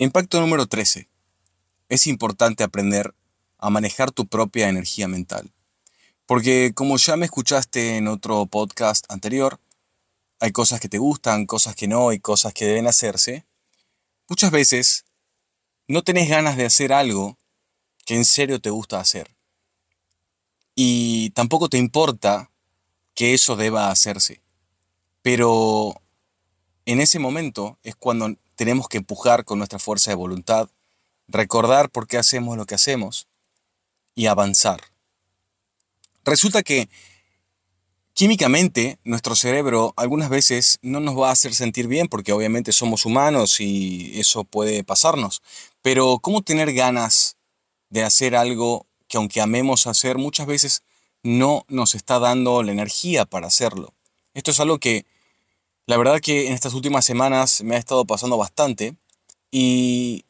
Impacto número 13. Es importante aprender a manejar tu propia energía mental. Porque como ya me escuchaste en otro podcast anterior, hay cosas que te gustan, cosas que no, y cosas que deben hacerse. Muchas veces no tenés ganas de hacer algo que en serio te gusta hacer. Y tampoco te importa que eso deba hacerse. Pero en ese momento es cuando tenemos que empujar con nuestra fuerza de voluntad, recordar por qué hacemos lo que hacemos y avanzar. Resulta que químicamente nuestro cerebro algunas veces no nos va a hacer sentir bien porque obviamente somos humanos y eso puede pasarnos. Pero ¿cómo tener ganas de hacer algo que aunque amemos hacer muchas veces no nos está dando la energía para hacerlo? Esto es algo que la verdad que en estas últimas semanas me ha estado pasando bastante y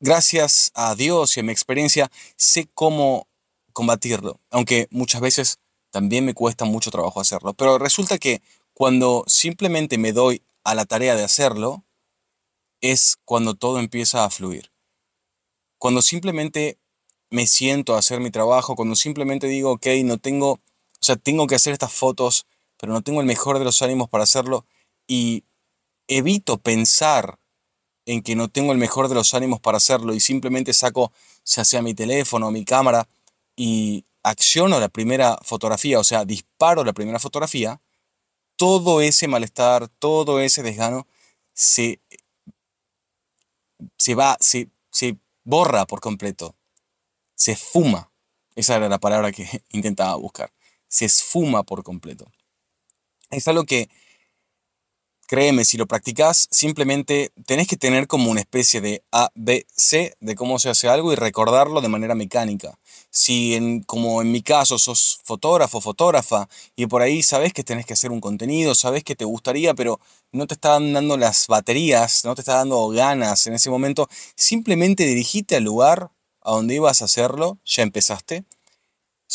gracias a Dios y a mi experiencia sé cómo combatirlo, aunque muchas veces también me cuesta mucho trabajo hacerlo. Pero resulta que cuando simplemente me doy a la tarea de hacerlo, es cuando todo empieza a fluir. Cuando simplemente me siento a hacer mi trabajo, cuando simplemente digo, ok, no tengo, o sea, tengo que hacer estas fotos pero no tengo el mejor de los ánimos para hacerlo y evito pensar en que no tengo el mejor de los ánimos para hacerlo y simplemente saco ya sea mi teléfono o mi cámara y acciono la primera fotografía, o sea, disparo la primera fotografía, todo ese malestar, todo ese desgano se, se va, se, se borra por completo, se esfuma. Esa era la palabra que intentaba buscar. Se esfuma por completo. Es algo que, créeme, si lo practicas, simplemente tenés que tener como una especie de A, B, C de cómo se hace algo y recordarlo de manera mecánica. Si, en, como en mi caso, sos fotógrafo, fotógrafa, y por ahí sabes que tenés que hacer un contenido, sabes que te gustaría, pero no te están dando las baterías, no te está dando ganas en ese momento, simplemente dirigite al lugar a donde ibas a hacerlo, ya empezaste.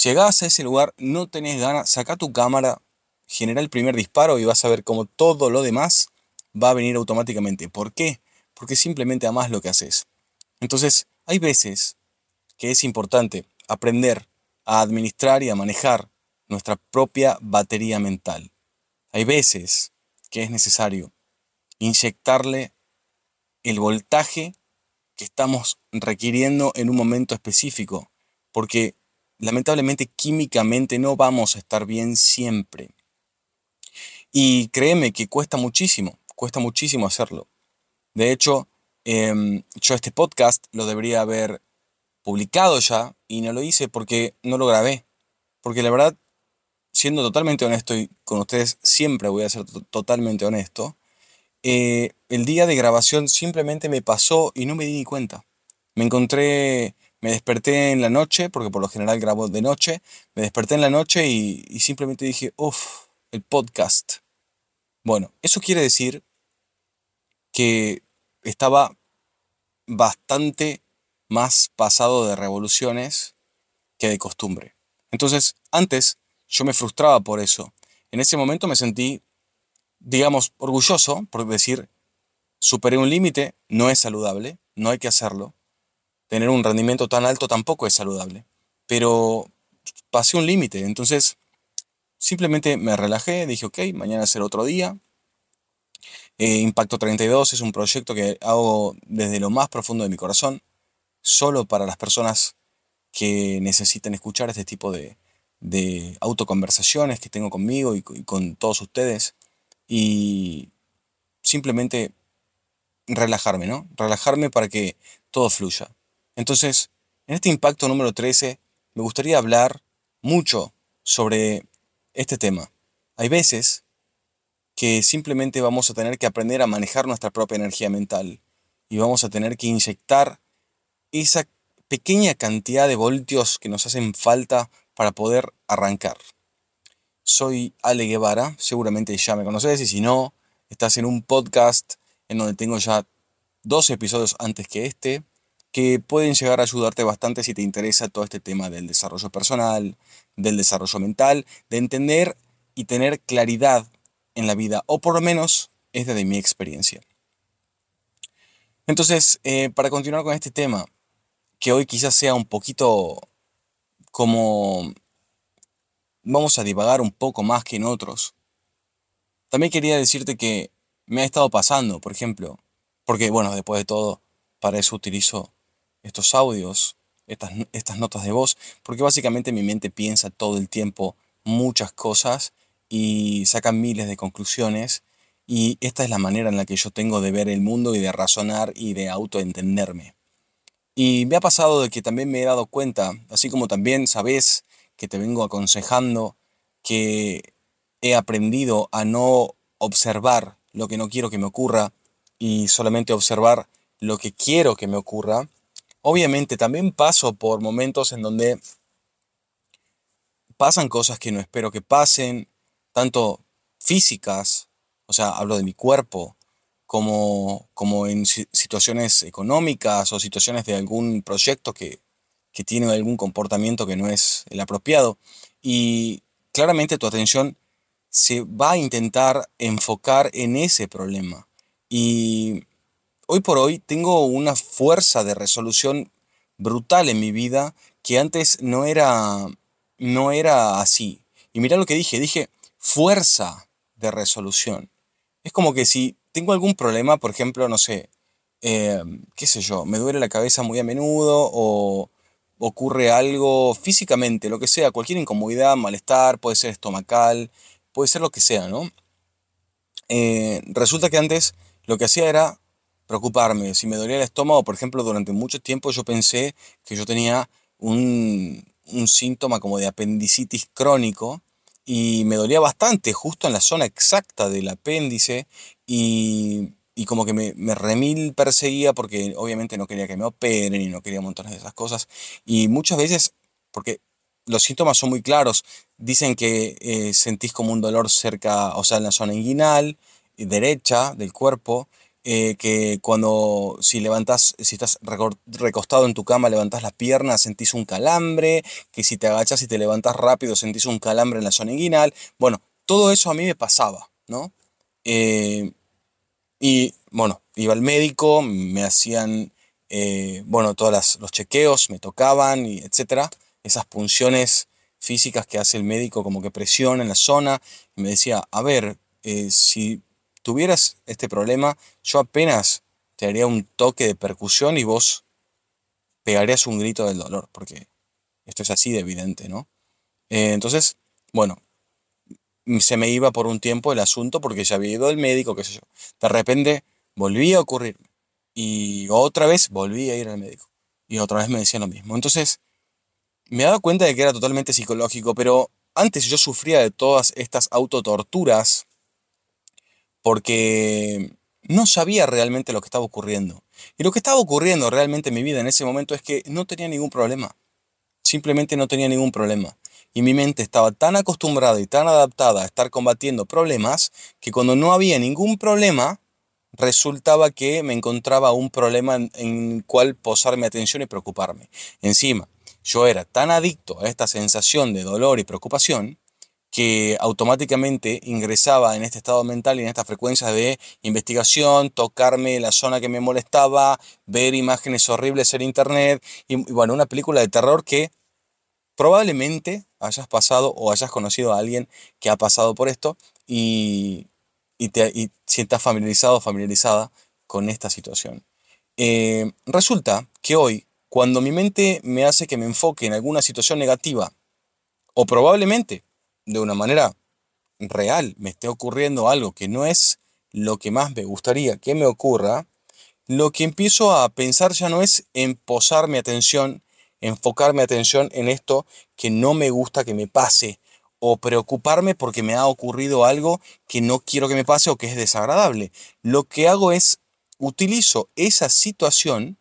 Llegás a ese lugar, no tenés ganas, saca tu cámara, genera el primer disparo y vas a ver cómo todo lo demás va a venir automáticamente. ¿Por qué? Porque simplemente amas lo que haces. Entonces, hay veces que es importante aprender a administrar y a manejar nuestra propia batería mental. Hay veces que es necesario inyectarle el voltaje que estamos requiriendo en un momento específico, porque lamentablemente químicamente no vamos a estar bien siempre. Y créeme que cuesta muchísimo, cuesta muchísimo hacerlo. De hecho, em, yo este podcast lo debería haber publicado ya y no lo hice porque no lo grabé. Porque la verdad, siendo totalmente honesto y con ustedes siempre voy a ser totalmente honesto, eh, el día de grabación simplemente me pasó y no me di ni cuenta. Me encontré, me desperté en la noche, porque por lo general grabo de noche, me desperté en la noche y, y simplemente dije, uff, el podcast. Bueno, eso quiere decir que estaba bastante más pasado de revoluciones que de costumbre. Entonces, antes yo me frustraba por eso. En ese momento me sentí, digamos, orgulloso por decir, superé un límite, no es saludable, no hay que hacerlo. Tener un rendimiento tan alto tampoco es saludable. Pero pasé un límite, entonces Simplemente me relajé, dije, ok, mañana será otro día. Eh, Impacto 32 es un proyecto que hago desde lo más profundo de mi corazón, solo para las personas que necesiten escuchar este tipo de, de autoconversaciones que tengo conmigo y, con todos ustedes. Y simplemente relajarme, ¿no? Relajarme para que todo fluya. Entonces, en este impacto número 13, me gustaría hablar mucho sobre este tema. Hay veces que simplemente vamos a tener que aprender a manejar nuestra propia energía mental y vamos a tener que inyectar esa pequeña cantidad de voltios que nos hacen falta para poder arrancar. Soy Ale Guevara, seguramente ya me conoces y si no, estás en un podcast en donde tengo ya dos episodios antes que este que pueden llegar a ayudarte bastante si te interesa todo este tema del desarrollo personal, del desarrollo mental, de entender y tener claridad en la vida, o por lo menos es de mi experiencia. Entonces, eh, para continuar con este tema, que hoy quizás sea un poquito como vamos a divagar un poco más que en otros. También quería decirte que me ha estado pasando, por ejemplo, porque bueno, después de todo, para eso utilizo estos audios, estas, estas notas de voz, porque básicamente mi mente piensa todo el tiempo muchas cosas y saca miles de conclusiones y esta es la manera en la que yo tengo de ver el mundo y de razonar y de autoentenderme. Y me ha pasado de que también me he dado cuenta, así como también sabes que te vengo aconsejando, que he aprendido a no observar lo que no quiero que me ocurra y solamente observar lo que quiero que me ocurra. Obviamente también paso por momentos en donde pasan cosas que no espero que pasen, tanto físicas, o sea, hablo de mi cuerpo, como, como en situaciones económicas o situaciones de algún proyecto que, que tiene algún comportamiento que no es el apropiado. Y claramente tu atención se va a intentar enfocar en ese problema. Y hoy por hoy tengo una fuerza de resolución brutal en mi vida que antes no era, no era así. Y mira lo que dije, dije fuerza de resolución. Es como que si tengo algún problema, por ejemplo, no sé, eh, qué sé yo, me duele la cabeza muy a menudo o ocurre algo físicamente, lo que sea, cualquier incomodidad, malestar, puede ser estomacal, puede ser lo que sea, ¿no? Eh, resulta que antes lo que hacía era preocuparme. Si me dolía el estómago, por ejemplo, durante mucho tiempo yo pensé que yo tenía un, un síntoma como de apendicitis crónico y me dolía bastante justo en la zona exacta del apéndice y y como que me, me, remil perseguía porque obviamente no quería que me operen y no quería montones de esas cosas. Y muchas veces, porque los síntomas son muy claros, dicen que eh, sentís como un dolor cerca, o sea, en la zona inguinal, derecha del cuerpo, eh, que cuando si levantas, si estás recostado en tu cama, levantas las piernas, sentís un calambre, que si te agachas y te levantas rápido, sentís un calambre en la zona inguinal. Bueno, todo eso a mí me pasaba, ¿no? Y bueno, iba al médico, me hacían, eh, bueno, todos los chequeos, me tocaban, y etcétera. Esas punciones físicas que hace el médico, como que presiona en la zona. Me decía, a ver, eh, si tuvieras este problema, yo apenas te haría un toque de percusión y vos pegarías un grito del dolor, porque esto es así de evidente, ¿no? Eh, entonces, bueno, se me iba por un tiempo el asunto porque ya había ido al médico, qué sé yo. De repente volvía a ocurrir. Y otra vez volví a ir al médico. Y otra vez me decían lo mismo. Entonces, me he dado cuenta de que era totalmente psicológico, pero antes yo sufría de todas estas autotorturas porque no sabía realmente lo que estaba ocurriendo. Y lo que estaba ocurriendo realmente en mi vida en ese momento es que no tenía ningún problema. Simplemente no tenía ningún problema. Y mi mente estaba tan acostumbrada y tan adaptada a estar combatiendo problemas que cuando no había ningún problema, resultaba que me encontraba un problema en, el cual posar mi atención y preocuparme. Encima, yo era tan adicto a esta sensación de dolor y preocupación que automáticamente ingresaba en este estado mental y en esta frecuencia de investigación, tocarme la zona que me molestaba, ver imágenes horribles en internet y, bueno, una película de terror que probablemente hayas pasado o hayas conocido a alguien que ha pasado por esto y, y, te, y sientas familiarizado o familiarizada con esta situación. Eh, resulta que hoy, cuando mi mente me hace que me enfoque en alguna situación negativa, o probablemente de una manera real me esté ocurriendo algo que no es lo que más me gustaría que me ocurra, lo que empiezo a pensar ya no es en posar mi atención enfocar mi atención en esto que no me gusta que me pase o preocuparme porque me ha ocurrido algo que no quiero que me pase o que es desagradable. Lo que hago es utilizo esa situación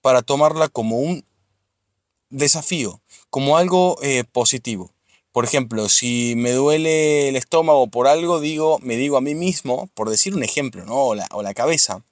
para tomarla como un desafío, como algo eh, positivo. Por ejemplo, si me duele el estómago por algo, digo, me digo a mí mismo, por decir un ejemplo, ¿no? o, la, o la cabeza,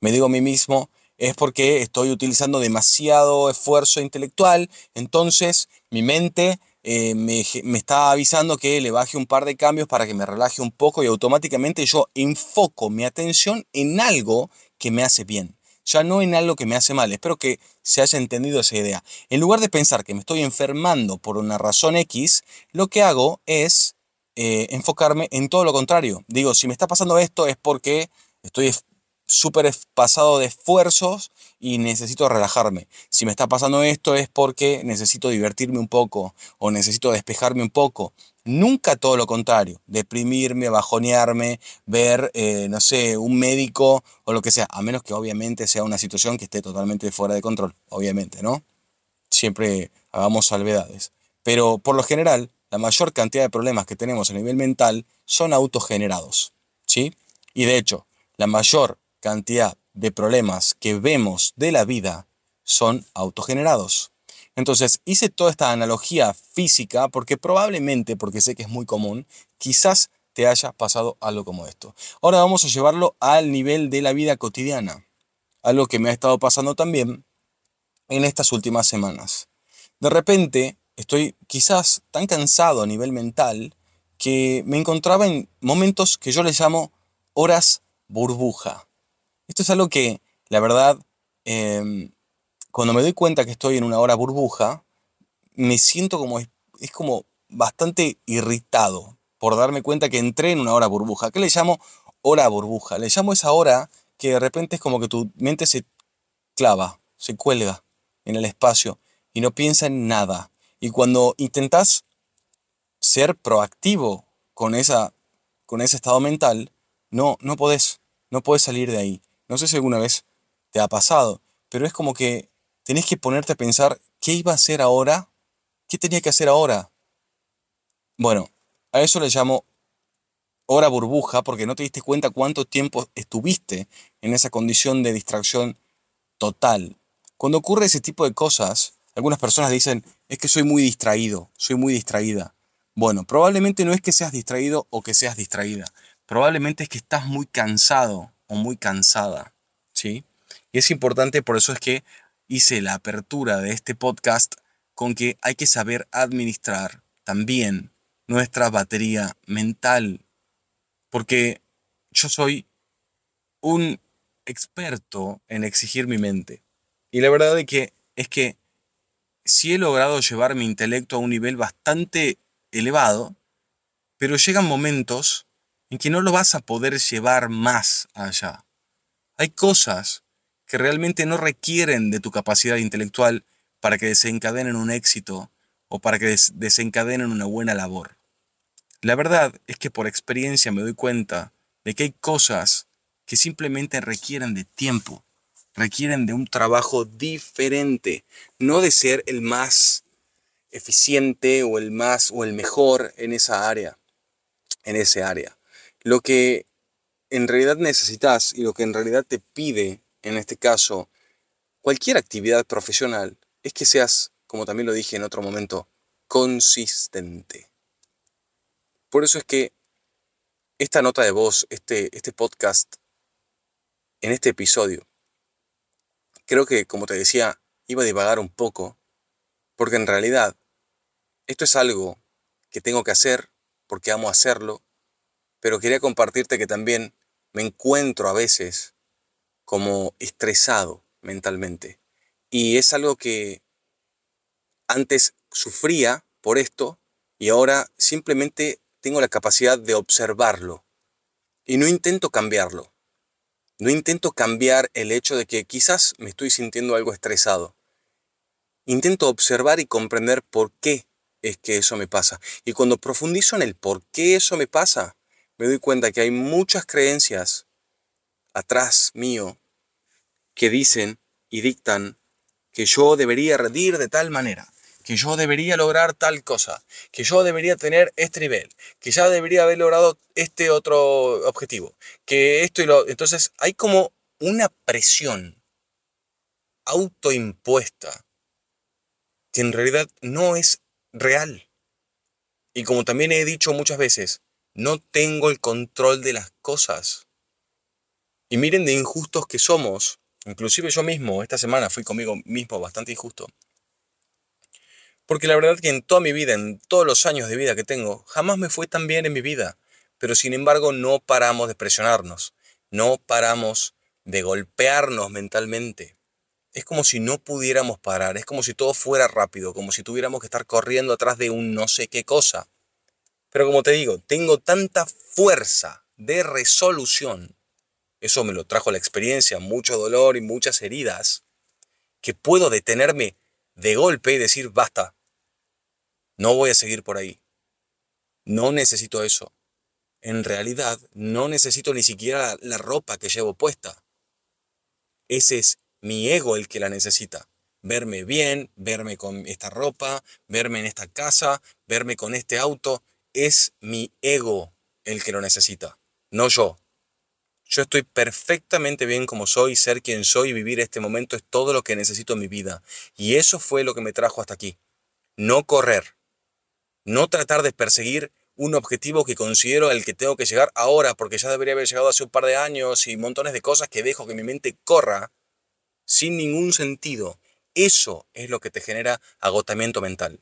me digo a mí mismo, es porque estoy utilizando demasiado esfuerzo intelectual, entonces mi mente eh, me, está avisando que le baje un par de cambios para que me relaje un poco y automáticamente yo enfoco mi atención en algo que me hace bien, ya no en algo que me hace mal. Espero que se haya entendido esa idea. En lugar de pensar que me estoy enfermando por una razón X, lo que hago es eh, enfocarme en todo lo contrario. Digo, si me está pasando esto es porque estoy súper pasado de esfuerzos y necesito relajarme. Si me está pasando esto es porque necesito divertirme un poco o necesito despejarme un poco. Nunca todo lo contrario, deprimirme, bajonearme, ver, eh, no sé, un médico o lo que sea, a menos que obviamente sea una situación que esté totalmente fuera de control, obviamente, ¿no? Siempre hagamos salvedades. Pero por lo general, la mayor cantidad de problemas que tenemos a nivel mental son autogenerados, ¿sí? Y de hecho, la mayor cantidad de problemas que vemos de la vida son autogenerados. Entonces hice toda esta analogía física porque probablemente, porque sé que es muy común, quizás te haya pasado algo como esto. Ahora vamos a llevarlo al nivel de la vida cotidiana, algo que me ha estado pasando también en estas últimas semanas. De repente estoy quizás tan cansado a nivel mental que me encontraba en momentos que yo les llamo horas burbuja. Esto es algo que, la verdad, em, cuando me doy cuenta que estoy en una hora burbuja, me siento como, es, como bastante irritado por darme cuenta que entré en una hora burbuja. ¿Qué le llamo hora burbuja? Le llamo esa hora que de repente es como que tu mente se clava, se cuelga en el espacio y no piensa en nada. Y cuando intentas ser proactivo con, esa, con ese estado mental, no, no podés, no podés salir de ahí. No sé si alguna vez te ha pasado, pero es como que tenés que ponerte a pensar qué iba a hacer ahora, qué tenía que hacer ahora. Bueno, a eso le llamo hora burbuja porque no te diste cuenta cuánto tiempo estuviste en esa condición de distracción total. Cuando ocurre ese tipo de cosas, algunas personas dicen, es que soy muy distraído, soy muy distraída. Bueno, probablemente no es que seas distraído o que seas distraída. Probablemente es que estás muy cansado o muy cansada, ¿sí? Y es importante, por eso es que hice la apertura de este podcast con que hay que saber administrar también nuestra batería mental, porque yo soy un experto en exigir mi mente. Y la verdad es que, es que sí he logrado llevar mi intelecto a un nivel bastante elevado, pero llegan momentos en que no lo vas a poder llevar más allá. Hay cosas que realmente no requieren de tu capacidad intelectual para que desencadenen un éxito o para que desencadenen una buena labor. La verdad es que por experiencia me doy cuenta de que hay cosas que simplemente requieren de tiempo, requieren de un trabajo diferente, no de ser el más eficiente o el más o el mejor en esa área, en ese área. Lo que en realidad necesitas y lo que en realidad te pide, en este caso, cualquier actividad profesional, es que seas, como también lo dije en otro momento, consistente. Por eso es que esta nota de voz, este, este podcast, en este episodio, creo que, como te decía, iba a divagar un poco, porque en realidad esto es algo que tengo que hacer porque amo hacerlo pero quería compartirte que también me encuentro a veces como estresado mentalmente. Y es algo que antes sufría por esto y ahora simplemente tengo la capacidad de observarlo. Y no intento cambiarlo. No intento cambiar el hecho de que quizás me estoy sintiendo algo estresado. Intento observar y comprender por qué es que eso me pasa. Y cuando profundizo en el por qué eso me pasa, me doy cuenta que hay muchas creencias atrás mío que dicen y dictan que yo debería rendir de tal manera, que yo debería lograr tal cosa, que yo debería tener este nivel, que ya debería haber logrado este otro objetivo, que esto y lo... Entonces hay como una presión autoimpuesta que en realidad no es real. Y como también he dicho muchas veces, no tengo el control de las cosas. Y miren de injustos que somos. Inclusive yo mismo, esta semana fui conmigo mismo bastante injusto. Porque la verdad que en toda mi vida, en todos los años de vida que tengo, jamás me fue tan bien en mi vida. Pero sin embargo no paramos de presionarnos. No paramos de golpearnos mentalmente. Es como si no pudiéramos parar, es como si todo fuera rápido, como si tuviéramos que estar corriendo atrás de un no sé qué cosa. Pero como te digo, tengo tanta fuerza de resolución, eso me lo trajo la experiencia, mucho dolor y muchas heridas, que puedo detenerme de golpe y decir, basta, no voy a seguir por ahí. No necesito eso. En realidad, no necesito ni siquiera la ropa que llevo puesta. Ese es mi ego el que la necesita. Verme bien, verme con esta ropa, verme en esta casa, verme con este auto. Es mi ego el que lo necesita, no yo. Yo estoy perfectamente bien como soy, ser quien soy, vivir este momento es todo lo que necesito en mi vida. Y eso fue lo que me trajo hasta aquí. No correr. No tratar de perseguir un objetivo que considero al que tengo que llegar ahora, porque ya debería haber llegado hace un par de años y montones de cosas que dejo que mi mente corra sin ningún sentido. Eso es lo que te genera agotamiento mental.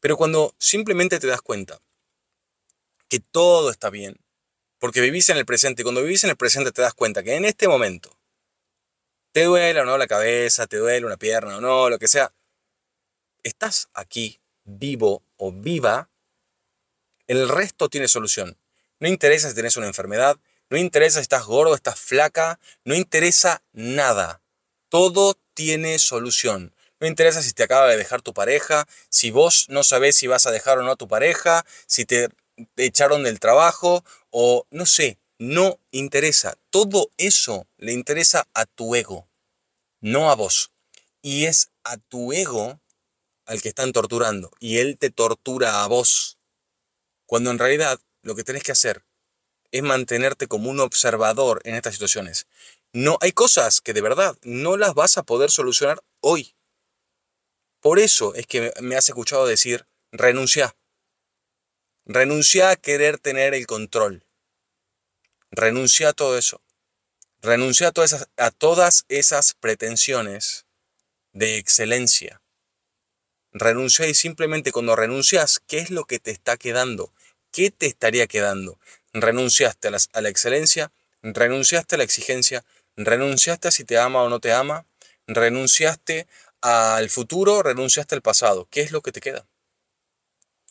Pero cuando simplemente te das cuenta que todo está bien, porque vivís en el presente. Y cuando vivís en el presente te das cuenta que en este momento te duele o no la cabeza, te duele una pierna o no, lo que sea. Estás aquí vivo o viva. El resto tiene solución. No interesa si tenés una enfermedad, no interesa si estás gordo, estás flaca, no interesa nada. Todo tiene solución. No interesa si te acaba de dejar tu pareja, si vos no sabés si vas a dejar o no a tu pareja, si te echaron del trabajo o no sé, no interesa. Todo eso le interesa a tu ego, no a vos. Y es a tu ego al que están torturando y él te tortura a vos. Cuando en realidad lo que tenés que hacer es mantenerte como un observador en estas situaciones. No hay cosas que de verdad no las vas a poder solucionar hoy. Por eso es que me has escuchado decir renuncia. Renuncia a querer tener el control. Renuncia a todo eso. Renuncia a todas, esas, pretensiones de excelencia. Renuncia y simplemente cuando renuncias, ¿qué es lo que te está quedando? ¿Qué te estaría quedando? Renunciaste a a la excelencia, renunciaste a la exigencia, renunciaste a si te ama o no te ama, renunciaste al futuro, renunciaste al pasado. ¿Qué es lo que te queda?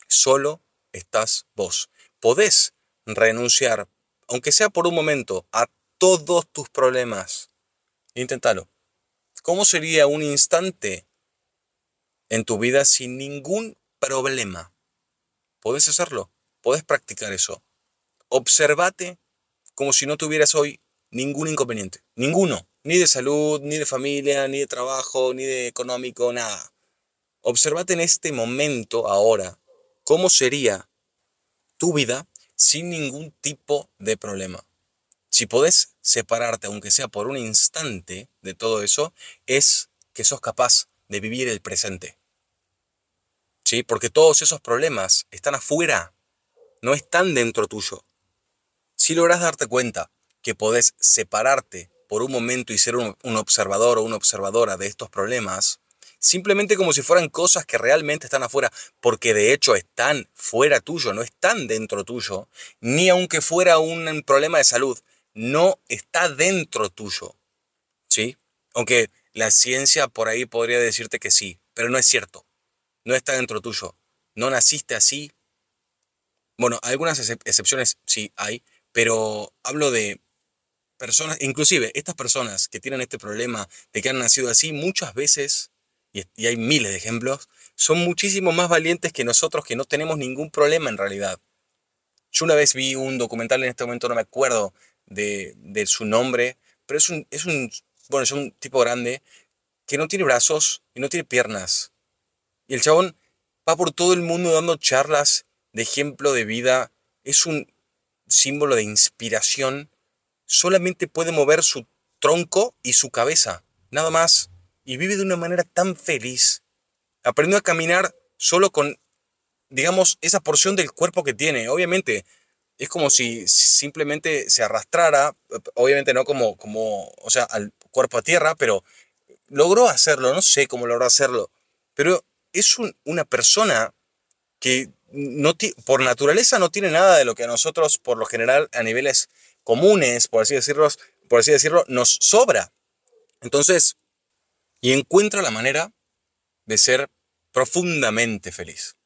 Solo estás vos. Podés renunciar, aunque sea por un momento, a todos tus problemas. Inténtalo. ¿Cómo sería un instante en tu vida sin ningún problema? Podés hacerlo, podés practicar eso. Observate como si no tuvieras hoy ningún inconveniente, ninguno, ni de salud, ni de familia, ni de trabajo, ni de económico, nada. Observate en este momento, ahora, cómo sería tu vida sin ningún tipo de problema. Si podés separarte, aunque sea por un instante, de todo eso, es que sos capaz de vivir el presente. ¿Sí? Porque todos esos problemas están afuera, no están dentro tuyo. Si logras darte cuenta que podés separarte por un momento y ser un observador o una observadora de estos problemas, simplemente como si fueran cosas que realmente están afuera, porque de hecho están fuera tuyo, no están dentro tuyo, ni aunque fuera un problema de salud, no está dentro tuyo. ¿Sí? Aunque la ciencia por ahí podría decirte que sí, pero no es cierto. No está dentro tuyo. No naciste así. Bueno, algunas excepciones sí hay, pero hablo de personas, inclusive estas personas que tienen este problema de que han nacido así, muchas veces y, hay miles de ejemplos, son muchísimo más valientes que nosotros que no tenemos ningún problema en realidad. Yo una vez vi un documental, en este momento no me acuerdo de, su nombre, pero es un, es un, bueno, es un tipo grande que no tiene brazos y no tiene piernas. Y el chabón va por todo el mundo dando charlas de ejemplo de vida. Es un símbolo de inspiración. Solamente puede mover su tronco y su cabeza. Nada más y vive de una manera tan feliz. Aprendió a caminar solo con, digamos, esa porción del cuerpo que tiene. Obviamente, es como si simplemente se arrastrara, obviamente no como, como o sea, al cuerpo a tierra, pero logró hacerlo, no sé cómo logró hacerlo, pero es una persona que por naturaleza no tiene nada de lo que a nosotros, por lo general, a niveles comunes, por así decirlo, por así decirlo, nos sobra. Entonces, y encuentra la manera de ser profundamente feliz.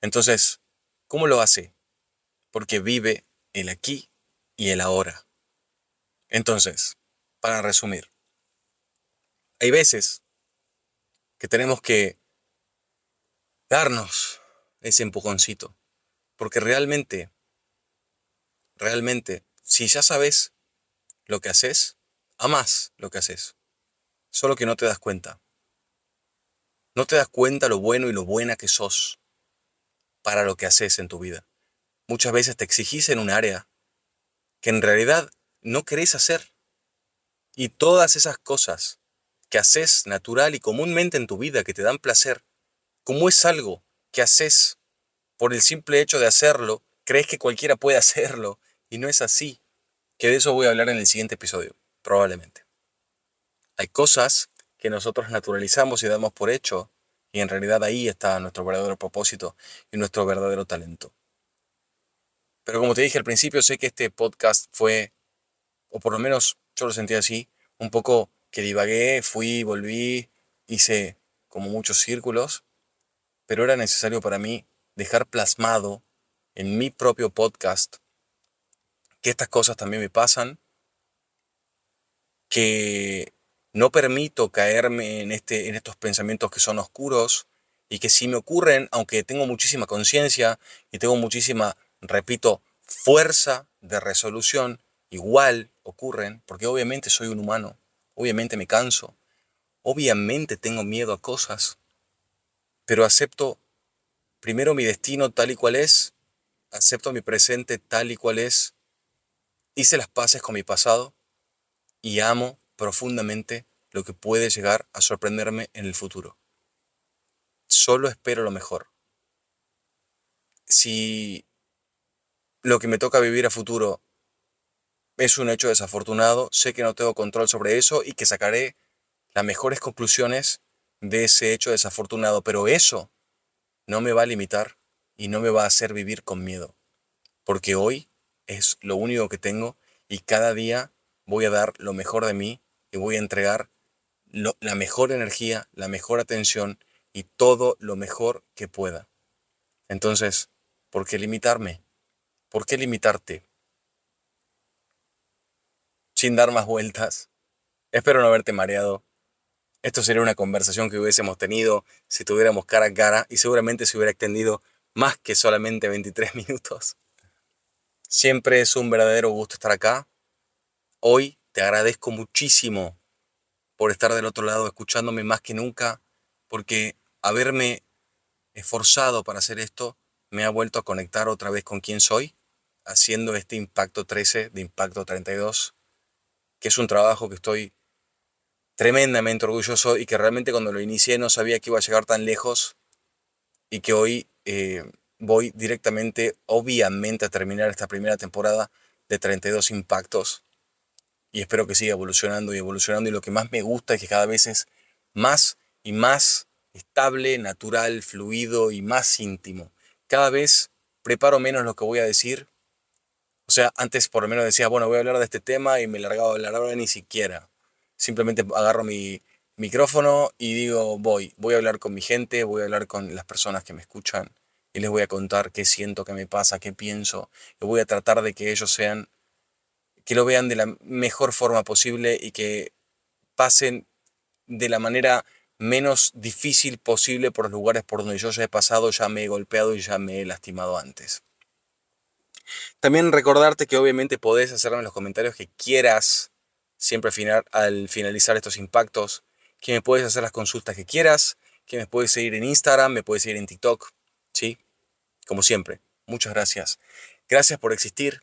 Entonces, ¿cómo lo hace? Porque vive el aquí y el ahora. Entonces, para resumir, hay veces que tenemos que darnos ese empujoncito, porque realmente, realmente, si ya sabes lo que haces, amas lo que haces, solo que no te das cuenta. No te das cuenta lo bueno y lo buena que sos para lo que haces en tu vida. Muchas veces te exigís en un área que en realidad no querés hacer. Y todas esas cosas que haces natural y comúnmente en tu vida que te dan placer, como es algo que haces por el simple hecho de hacerlo, crees que cualquiera puede hacerlo y no es así. Que de eso voy a hablar en el siguiente episodio, probablemente. Hay cosas que nosotros naturalizamos y damos por hecho y en realidad ahí está nuestro verdadero propósito y nuestro verdadero talento. Pero como te dije al principio, sé que este podcast fue, o por lo menos yo lo sentí así, un poco que divagué, fui, volví, hice como muchos círculos, pero era necesario para mí dejar plasmado en mi propio podcast que estas cosas también me pasan, que no permito caerme en, este, en estos pensamientos que son oscuros y que si me ocurren, aunque tengo muchísima conciencia y tengo muchísima, repito, fuerza de resolución, igual ocurren, porque obviamente soy un humano, obviamente me canso, obviamente tengo miedo a cosas, pero acepto primero mi destino tal y cual es, acepto mi presente tal y cual es, hice las paces con mi pasado y amo profundamente lo que puede llegar a sorprenderme en el futuro. Solo espero lo mejor. Si lo que me toca vivir a futuro es un hecho desafortunado, sé que no tengo control sobre eso y que sacaré las mejores conclusiones de ese hecho desafortunado, pero eso no me va a limitar y no me va a hacer vivir con miedo, porque hoy es lo único que tengo y cada día voy a dar lo mejor de mí y voy a entregar la mejor energía, la mejor atención y todo lo mejor que pueda. Entonces, ¿por qué limitarme? ¿Por qué limitarte? sin dar más vueltas. Espero no haberte mareado. Esto sería una conversación que hubiésemos tenido si tuviéramos cara a cara y seguramente se hubiera extendido más que solamente 23 minutos. Siempre es un verdadero gusto estar acá. Hoy te agradezco muchísimo por estar del otro lado escuchándome más que nunca, porque haberme esforzado para hacer esto me ha vuelto a conectar otra vez con quién soy, haciendo este Impacto 13 de Impacto 32 que es un trabajo que estoy tremendamente orgulloso y que realmente cuando lo inicié no sabía que iba a llegar tan lejos y que hoy eh, voy directamente, obviamente, a terminar esta primera temporada de 32 impactos y espero que siga evolucionando y evolucionando y lo que más me gusta es que cada vez es más y más estable, natural, fluido y más íntimo. Cada vez preparo menos lo que voy a decir o sea, antes por lo menos decía, bueno, voy a hablar de este tema y me largaba a hablar ahora ni siquiera. Simplemente agarro mi micrófono y digo, voy, voy a hablar con mi gente, voy a hablar con las personas que me escuchan y les voy a contar qué siento, qué me pasa, qué pienso. Y voy a tratar de que ellos sean, que lo vean de la mejor forma posible y que pasen de la manera menos difícil posible por los lugares por donde yo ya he pasado, ya me he golpeado y ya me he lastimado antes. También recordarte que obviamente podés hacerme los comentarios que quieras, siempre al finalizar estos impactos, que me puedes hacer las consultas que quieras, que me puedes seguir en Instagram, me puedes seguir en TikTok, ¿sí? Como siempre, muchas gracias. Gracias por existir